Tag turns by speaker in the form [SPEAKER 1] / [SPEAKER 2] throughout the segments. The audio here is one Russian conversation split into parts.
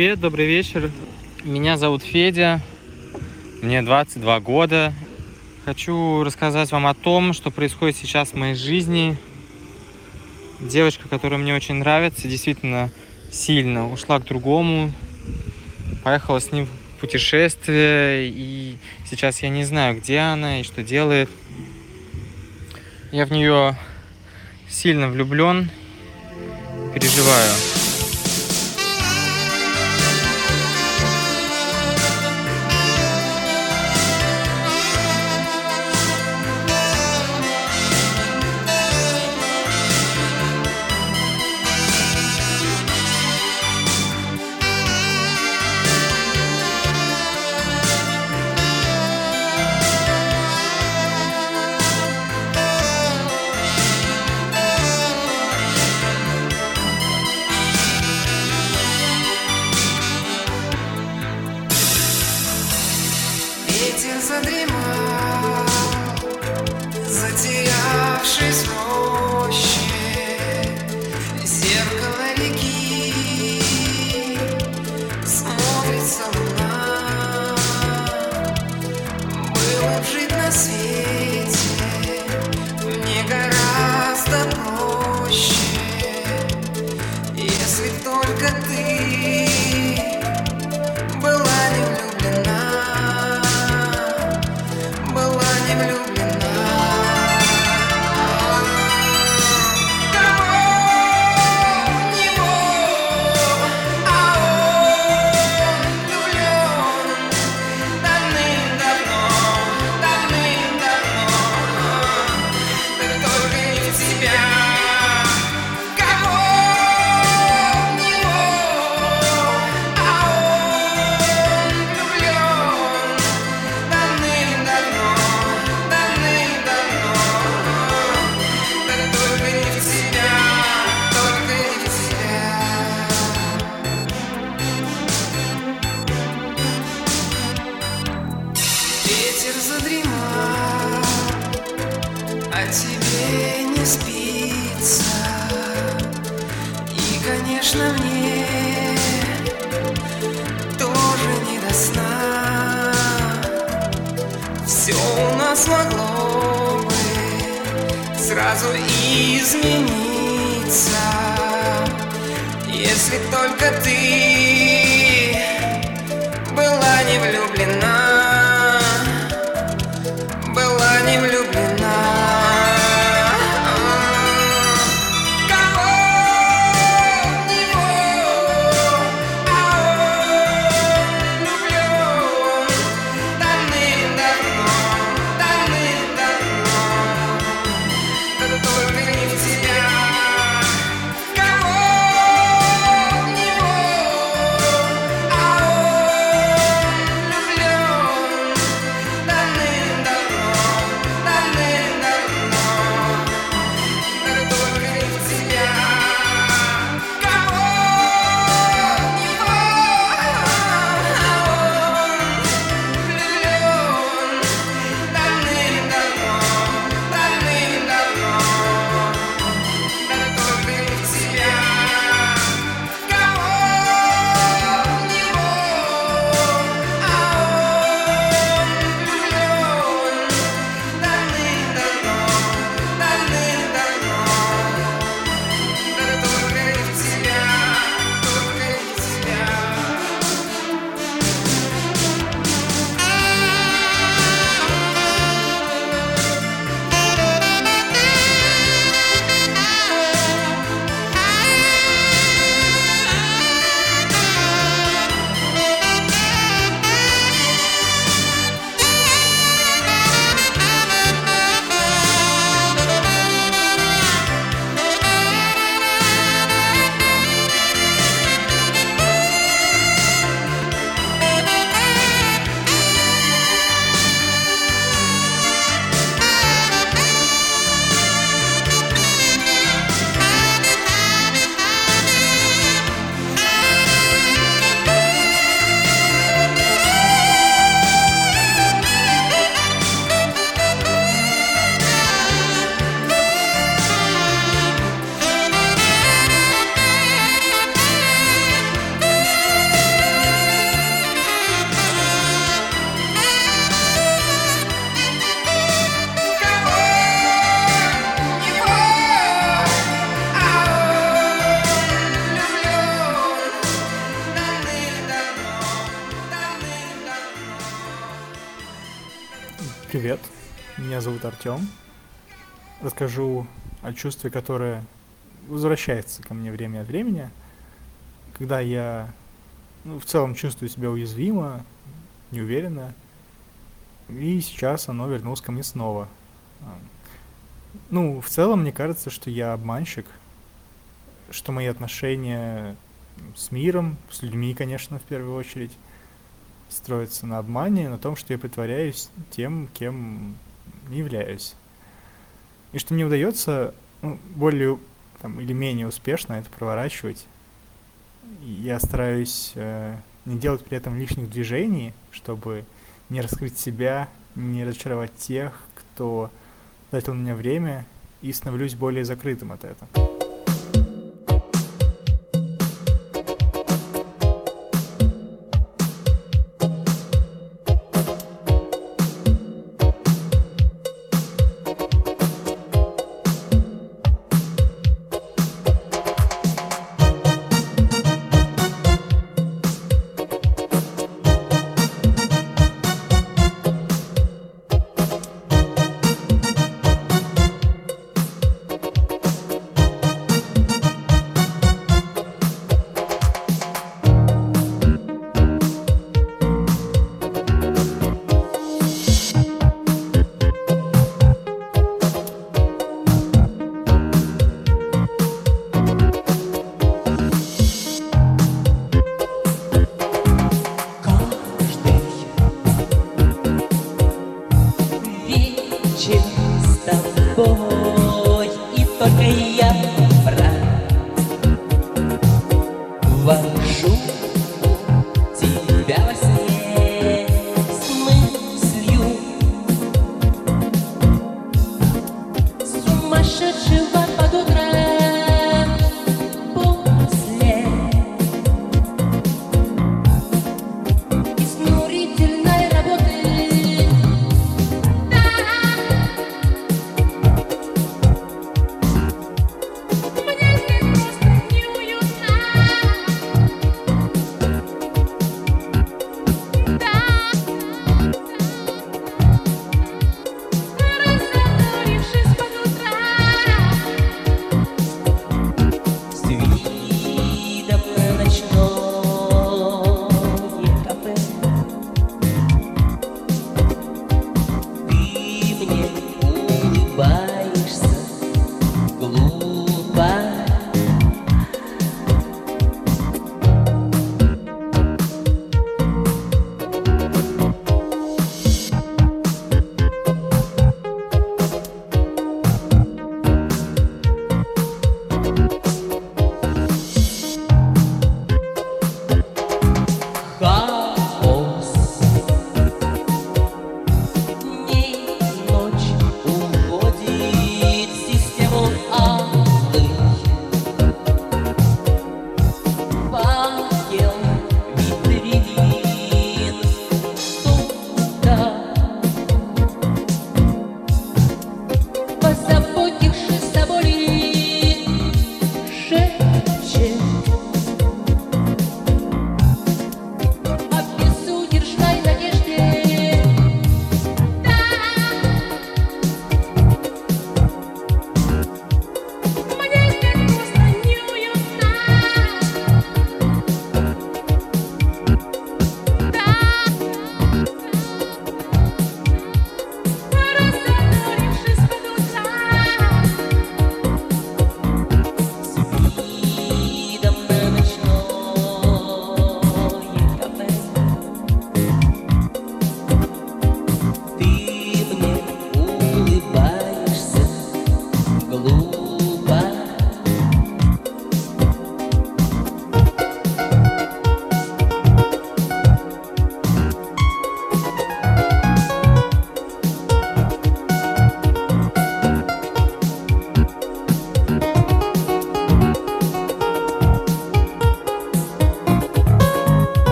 [SPEAKER 1] Привет, добрый вечер. Меня зовут Федя. Мне 22 года. Хочу рассказать вам о том, что происходит сейчас в моей жизни. Девочка, которая мне очень нравится, действительно сильно ушла к другому. Поехала с ним в путешествие. И сейчас я не знаю, где она и что делает. Я в нее сильно влюблен. Переживаю.
[SPEAKER 2] Артем. Расскажу о чувстве, которое возвращается ко мне время от времени, когда я ну, в целом чувствую себя уязвимо, неуверенно, и сейчас оно вернулось ко мне снова. Ну, в целом, мне кажется, что я обманщик, что мои отношения с миром, с людьми, конечно, в первую очередь, строятся на обмане, на том, что я притворяюсь тем, кем являюсь. И что мне удается ну, более там, или менее успешно это проворачивать. Я стараюсь э, не делать при этом лишних движений, чтобы не раскрыть себя, не разочаровать тех, кто тратил на меня время, и становлюсь более закрытым от этого.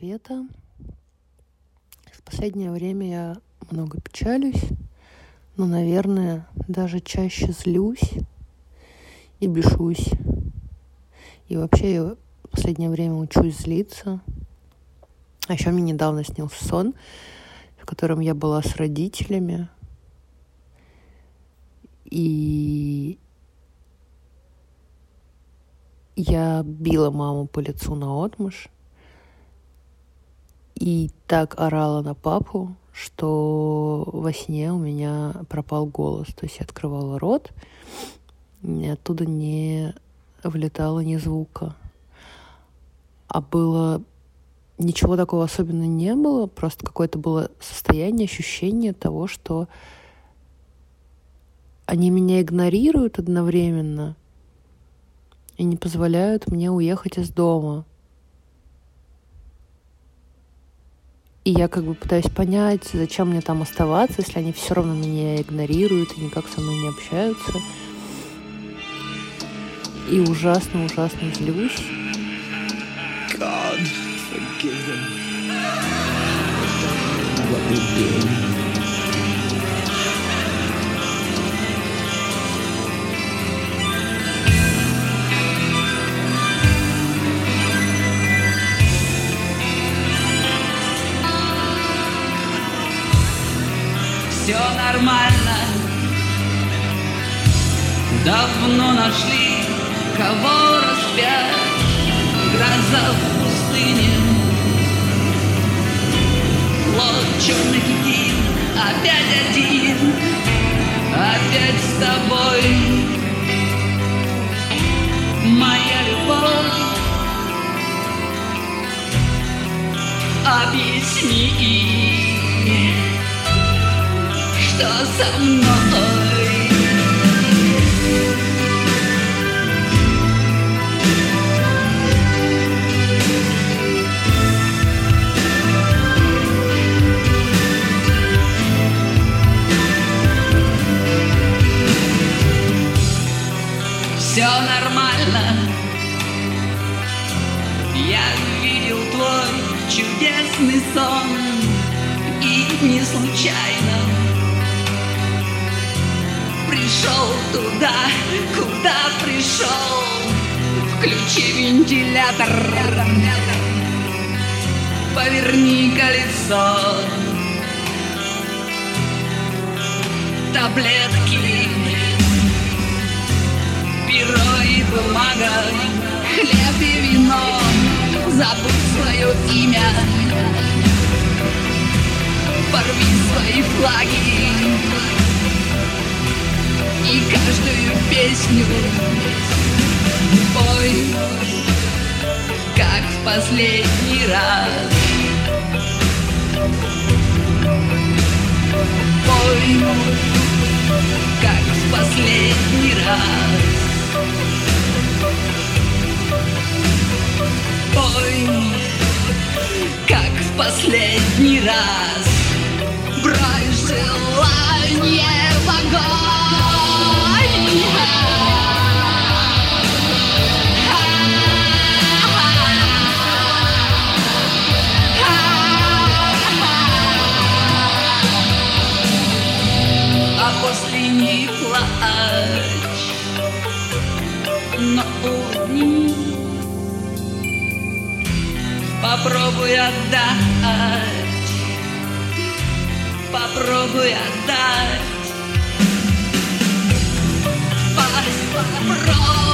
[SPEAKER 3] Лето. В последнее время я много печалюсь, но, наверное, даже чаще злюсь и бешусь. И вообще я в последнее время учусь злиться. А еще мне недавно снился сон, в котором я была с родителями. И я била маму по лицу на отмышь и так орала на папу, что во сне у меня пропал голос. То есть я открывала рот, и оттуда не вылетало ни звука. А было ничего такого особенно не было, просто какое-то было состояние, ощущение того, что они меня игнорируют одновременно и не позволяют мне уехать из дома. И я как бы пытаюсь понять, зачем мне там оставаться, если они все равно меня игнорируют и никак со мной не общаются. И ужасно-ужасно злюсь.
[SPEAKER 4] God, forgive them. What
[SPEAKER 5] все нормально. Давно нашли, кого распять. Гроза в пустыне. Плод черный китин, опять один, опять с тобой. Моя любовь, объясни Все нормально. Я видел твой чудесный сон. И не случайно пришел туда, куда пришел. Включи вентилятор, поверни колесо. Таблетки, перо и бумага, хлеб и вино. Забудь свое имя, порви свои флаги и каждую песню пой, как в последний раз. Пой, как в последний раз. Пой, как в последний раз. Брось желание в огонь. Попробуй отдать, попробуй отдать. Попробуй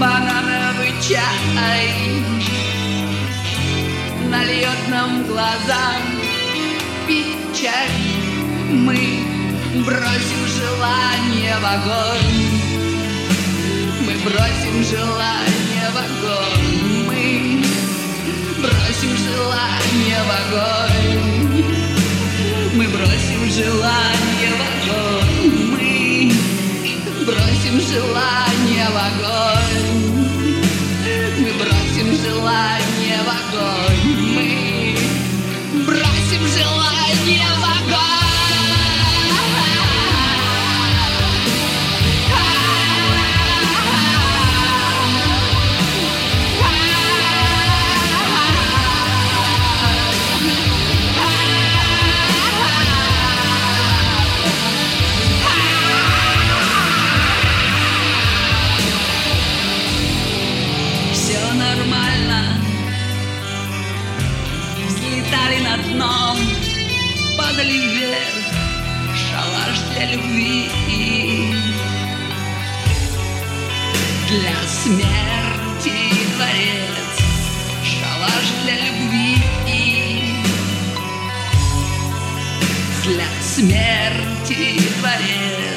[SPEAKER 5] банановый чай нальет нам глазам печаль. Мы бросим желание в огонь. Мы бросим желание в огонь. Мы бросим желание в огонь. Мы бросим желание в огонь. Мы бросим желание в огонь бросим желание в любви. Для смерти дворец Шалаш для любви. Для смерти дворец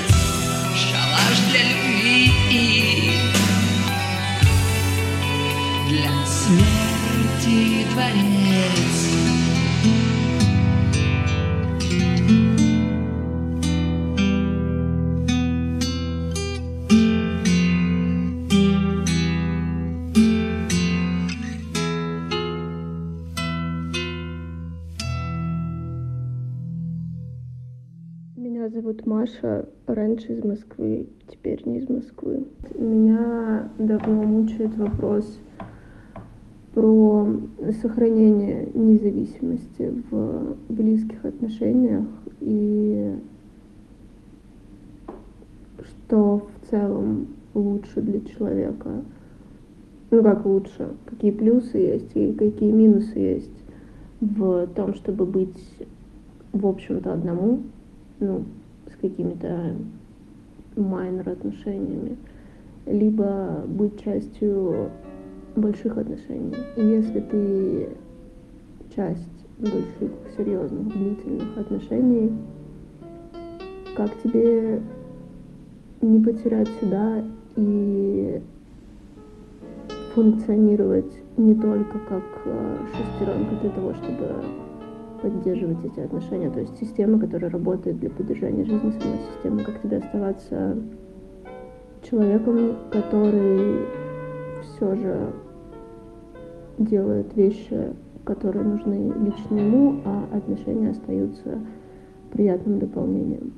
[SPEAKER 6] Меня зовут Маша, раньше из Москвы, теперь не из Москвы. Меня давно мучает вопрос про сохранение независимости в близких отношениях и что в целом лучше для человека. Ну как лучше, какие плюсы есть и какие минусы есть в том, чтобы быть, в общем-то, одному, ну, с какими-то майнер отношениями, либо быть частью больших отношений. И если ты часть больших, серьезных, длительных отношений, как тебе не потерять себя и функционировать не только как э, шестеренка для того, чтобы поддерживать эти отношения, то есть система, которая работает для поддержания жизни, сама система, как тебе оставаться человеком, который все же делает вещи, которые нужны лично ему, а отношения остаются приятным дополнением.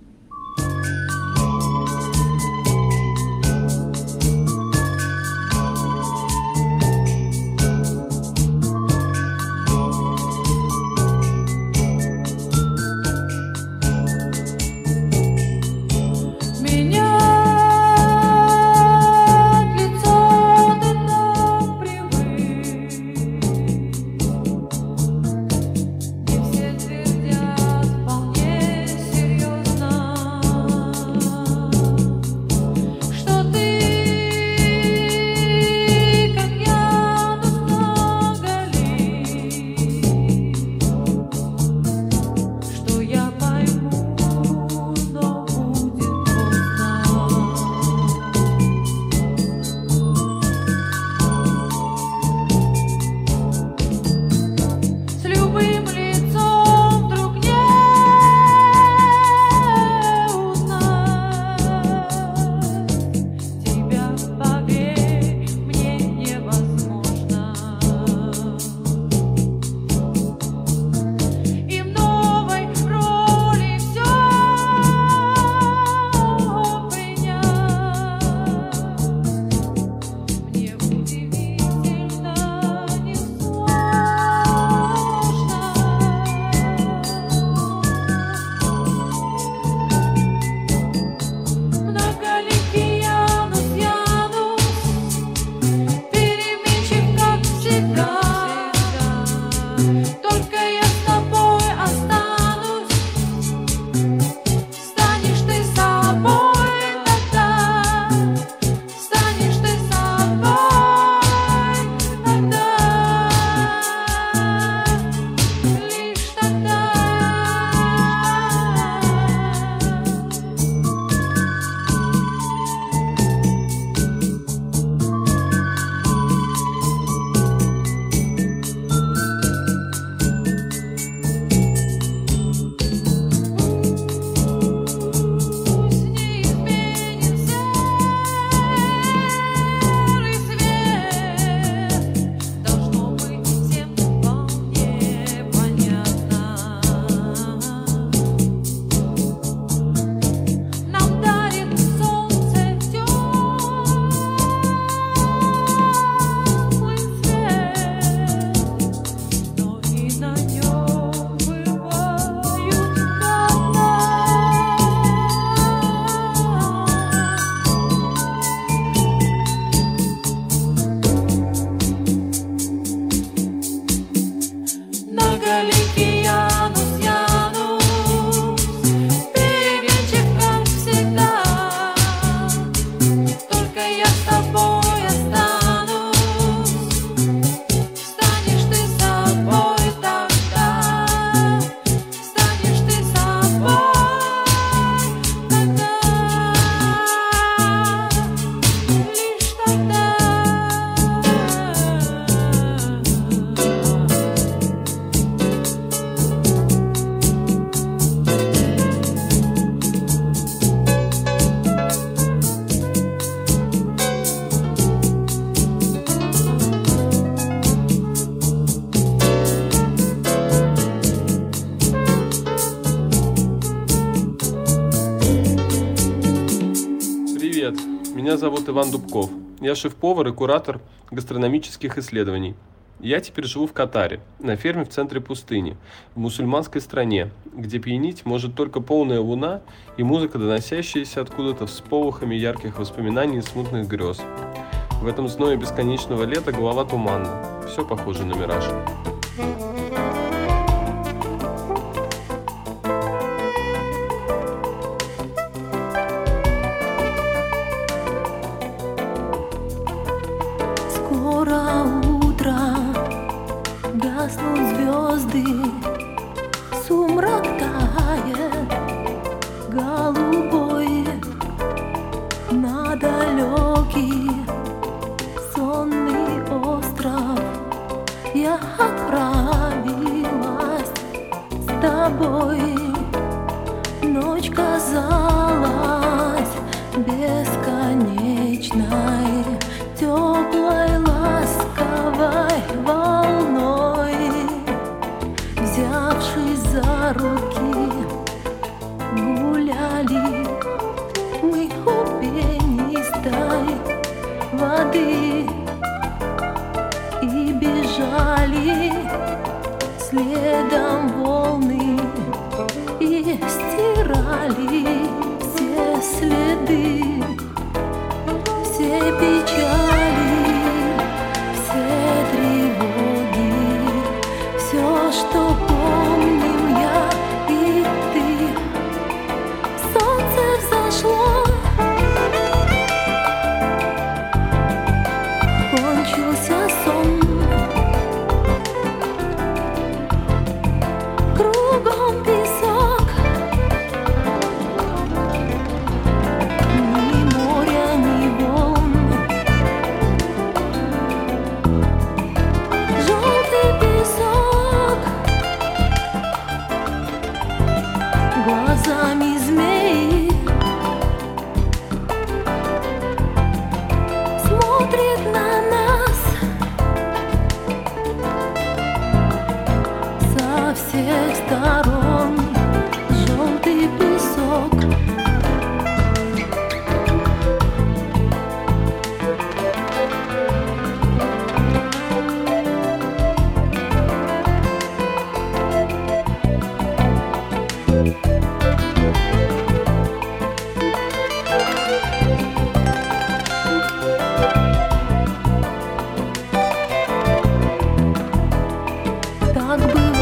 [SPEAKER 7] Меня зовут Иван Дубков. Я шеф-повар и куратор гастрономических исследований. Я теперь живу в Катаре, на ферме в центре пустыни, в мусульманской стране, где пьянить может только полная луна и музыка, доносящаяся откуда-то с полохами ярких воспоминаний и смутных грез. В этом зное бесконечного лета голова туманна. Все похоже на мираж.
[SPEAKER 8] Звезды, сумрак тает, голубой на далекий сонный остров. Я отправилась с тобой, ночь казалась воды и бежали следом волны и стирали все следы, все печали,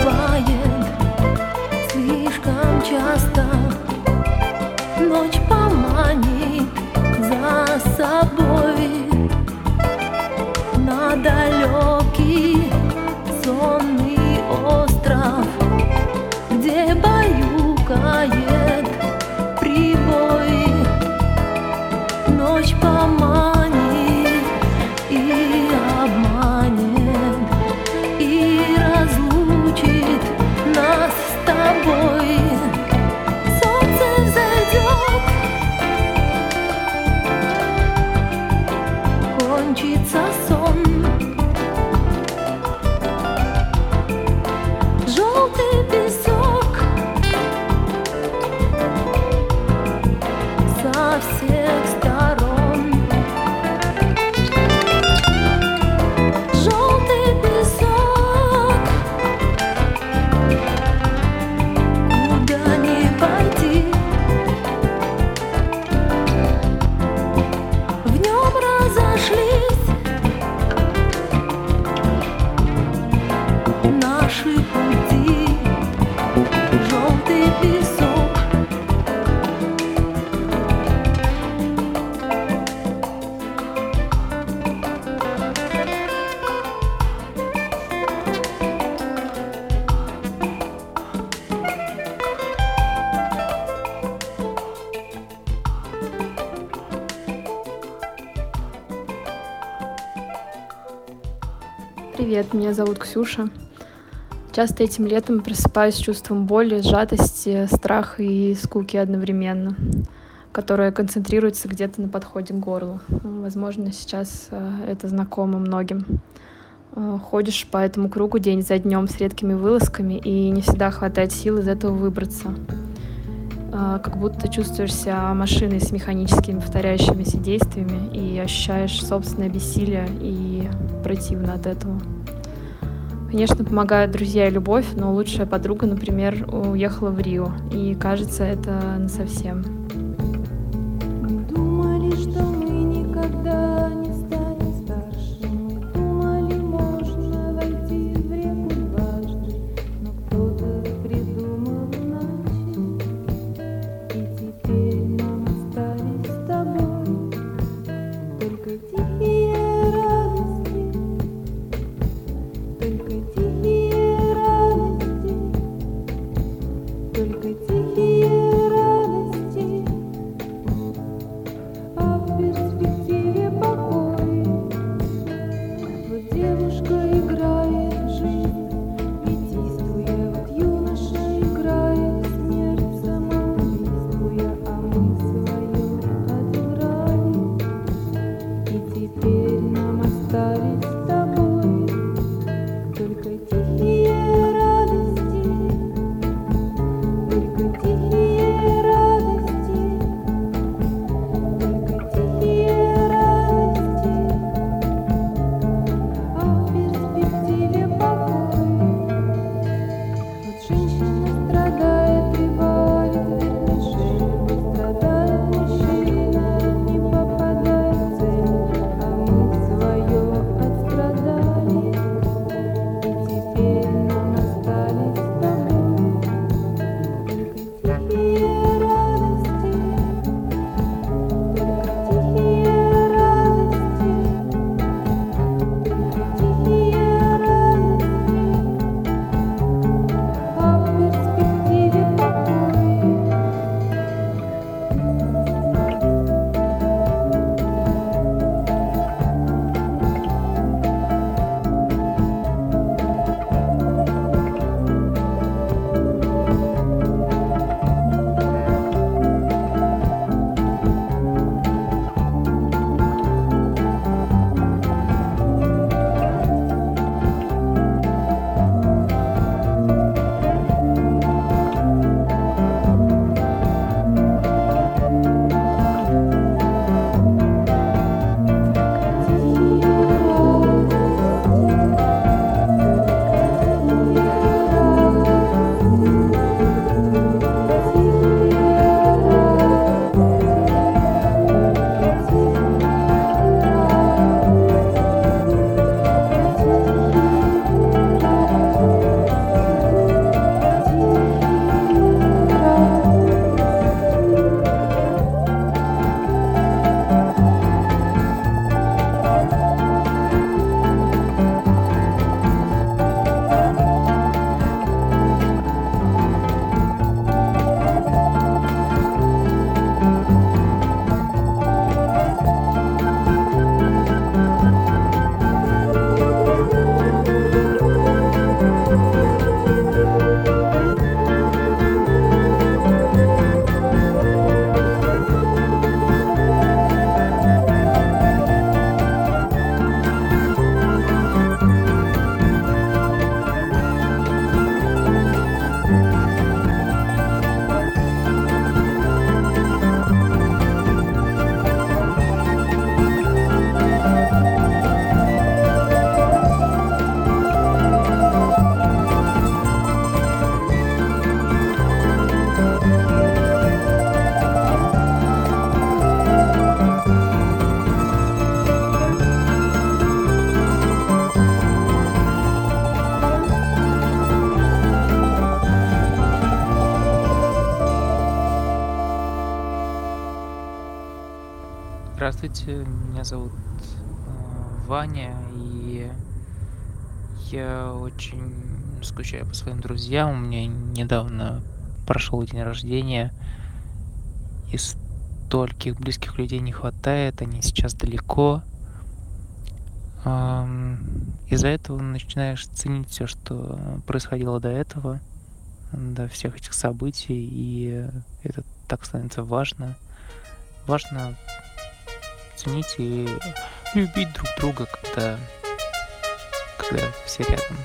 [SPEAKER 8] бывает слишком часто. Ночь поманит за собой
[SPEAKER 9] Привет, меня зовут Ксюша. Часто этим летом просыпаюсь с чувством боли, сжатости, страха и скуки одновременно, которое концентрируется где-то на подходе к горлу. Возможно, сейчас э, это знакомо многим. Э, Ходишь по этому кругу день за днем с редкими вылазками, и не всегда хватает сил из этого выбраться. а, как будто чувствуешь себя машиной с механическими повторяющимися действиями и ощущаешь собственное бессилие и противно от этого. Конечно, помогают друзья и любовь, но лучшая подруга, например, уехала в Рио, и кажется, это насовсем.
[SPEAKER 10] Здравствуйте, меня зовут э, Ваня, и я очень скучаю по своим друзьям. У меня недавно прошел день рождения, и стольких близких людей не хватает, они сейчас далеко. Из-за этого начинаешь ценить все, что происходило до этого, до всех этих событий, и это так становится важно. Важно ценить и любить друг друга, когда, когда все рядом.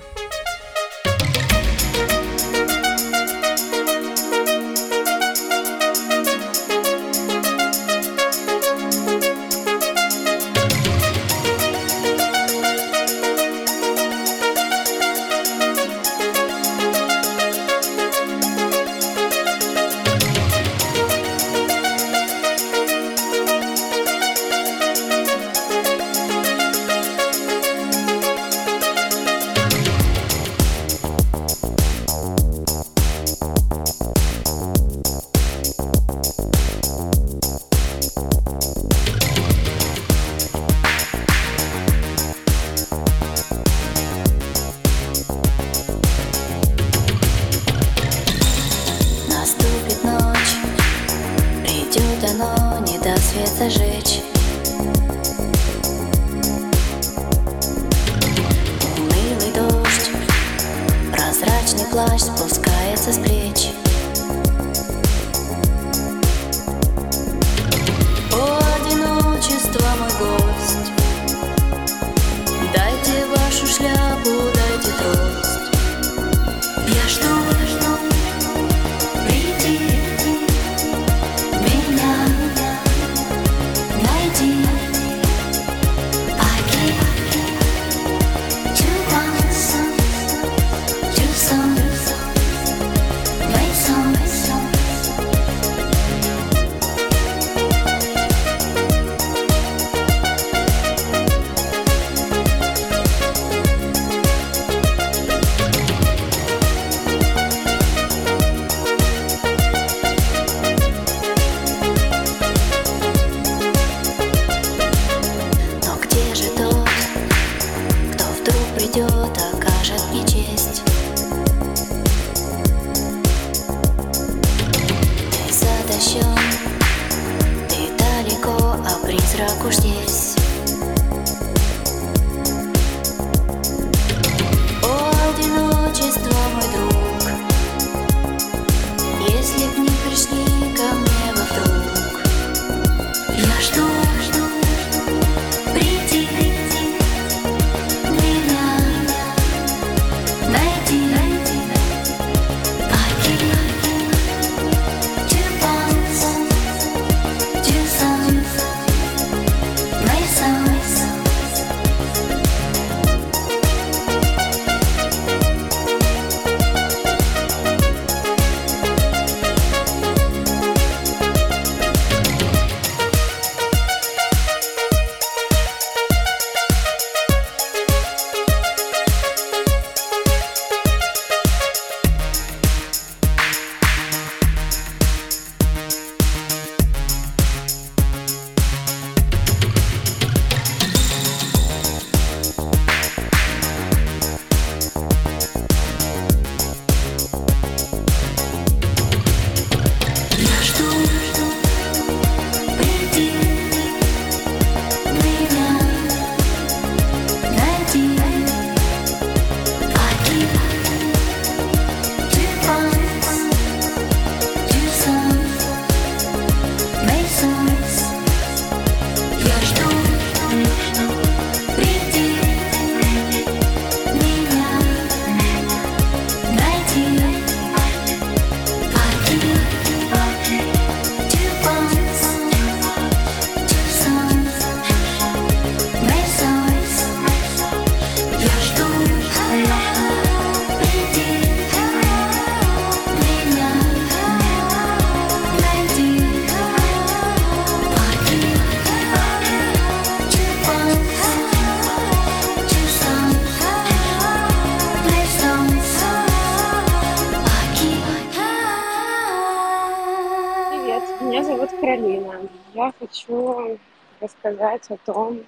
[SPEAKER 11] Каролина. Я хочу рассказать о том,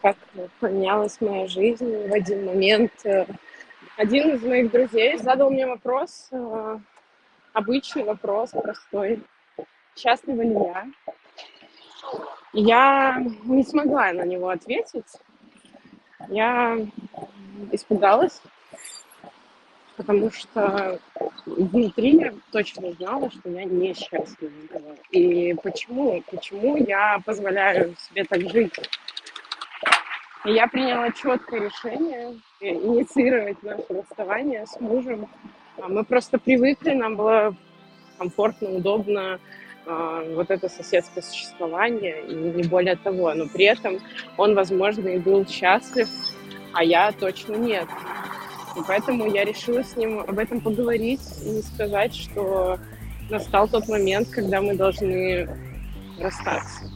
[SPEAKER 11] как поменялась моя жизнь в один момент. Один из моих друзей задал мне вопрос, э, обычный вопрос, простой. Счастлива ли я? Я не смогла на него ответить. Я испугалась, потому что внутри я точно знала, что я несчастлива. И почему? Почему я позволяю себе так жить? И я приняла четкое решение э, инициировать наше расставание с мужем. А Мы просто привыкли, нам было комфортно, удобно а, вот это соседское существование, и не более того. Но при этом он, возможно, и был счастлив, а я точно нет. И поэтому я решила с ним об этом поговорить и сказать, что настал тот момент, когда мы должны расстаться.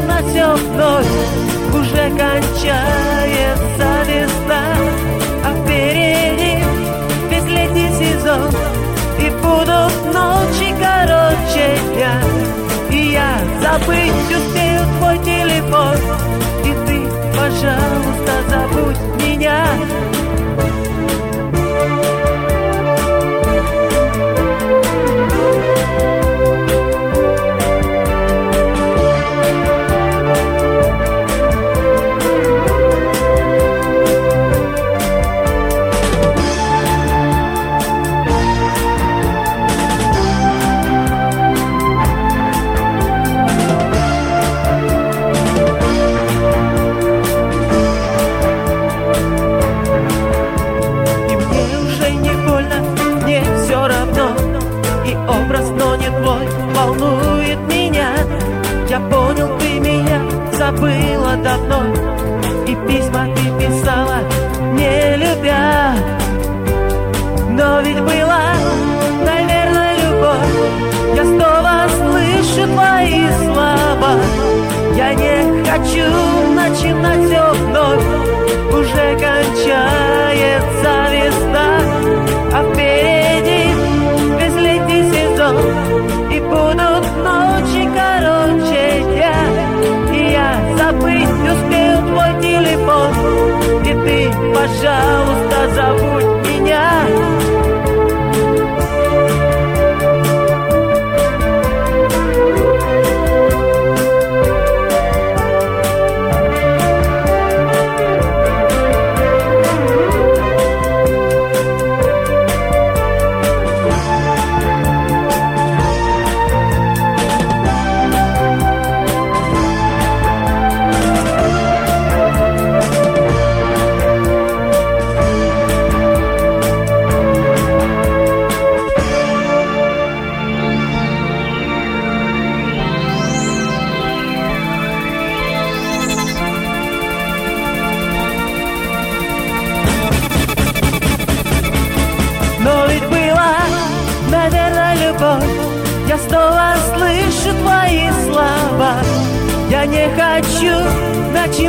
[SPEAKER 12] Начинать все вновь. Уже кончается весна, а впереди весь летний сезон. И будут ночи короче дня И я забыть успею твой телефон И ты, пожалуйста, забудь меня Но ведь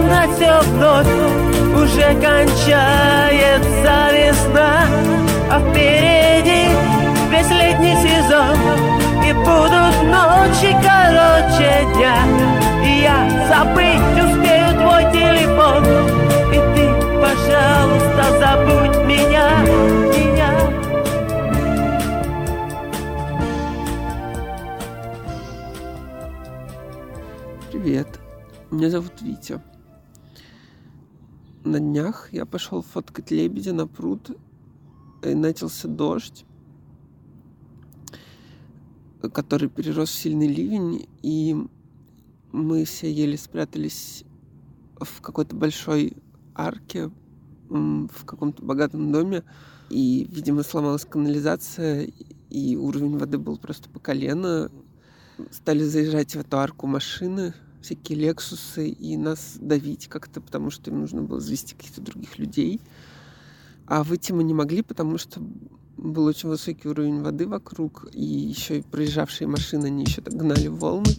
[SPEAKER 12] начинать все вновь Уже кончается весна А впереди весь летний сезон И будут ночи короче дня И я забыть успею твой телефон И ты, пожалуйста, забудь меня
[SPEAKER 13] Привет, меня зовут Витя. На днях я пошел фоткать лебедя на пруд, и начался дождь, который перерос в сильный ливень, и мы все еле спрятались в какой-то большой арке в каком-то богатом доме, и, видимо, сломалась канализация, и уровень воды был просто по колено. Стали заезжать в эту арку машины, всякие лексусы, и нас давить как-то, потому что им нужно было завести каких-то других людей. А выйти мы не могли, потому что был очень высокий уровень воды вокруг, и еще и проезжавшие машины, они еще так гнали волны.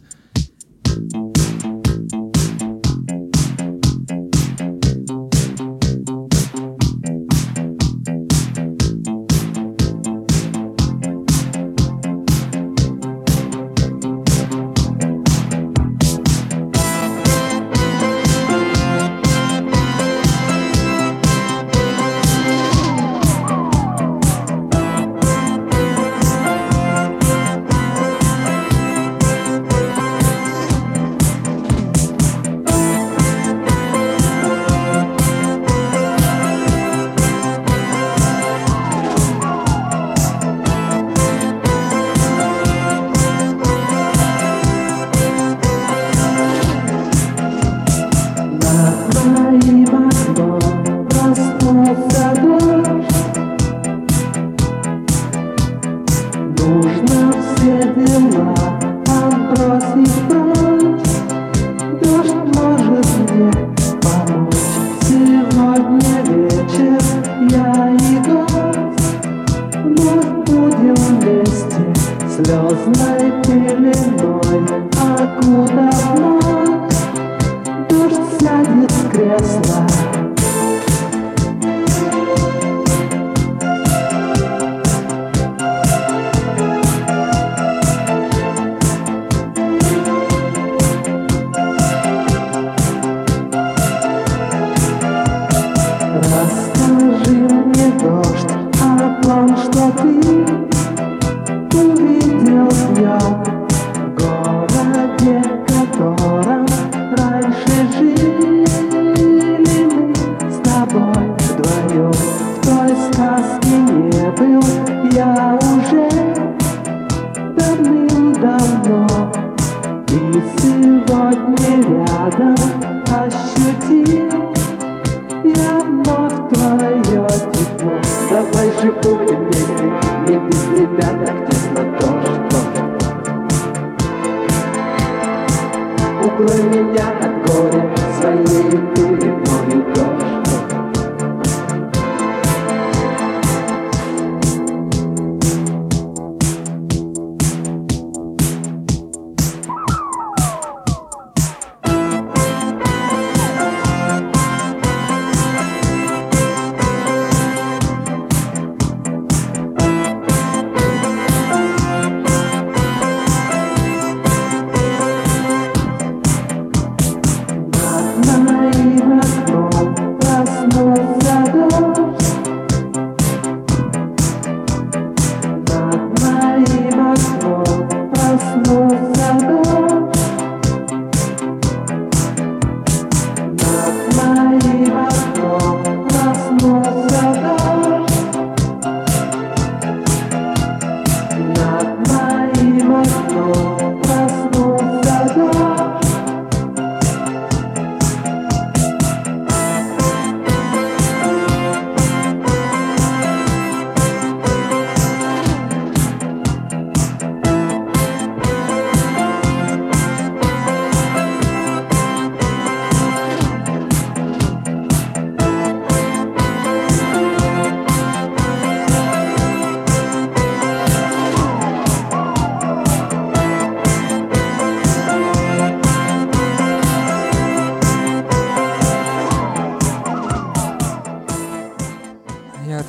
[SPEAKER 14] huella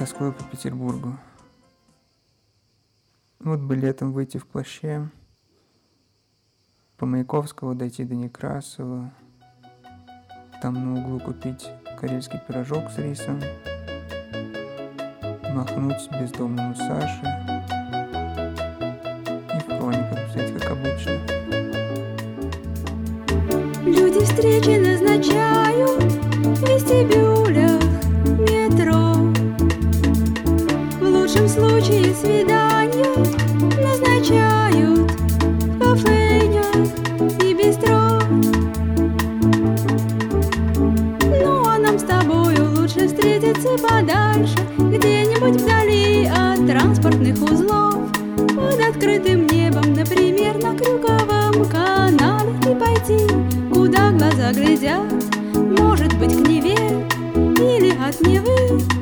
[SPEAKER 14] тоскую по Петербургу. Вот бы летом выйти в плаще, по Маяковского дойти до Некрасова, там на углу купить карельский пирожок с рисом, махнуть бездомному Саше и в хрониках взять, как обычно.
[SPEAKER 8] Люди встречи назначают в случае свидания назначают в кафенях и бистро. Ну а нам с тобою лучше встретиться подальше, где-нибудь вдали от транспортных узлов, под открытым небом, например, на Крюковом канале и пойти, куда глаза глядят, может быть, к Неве или от Невы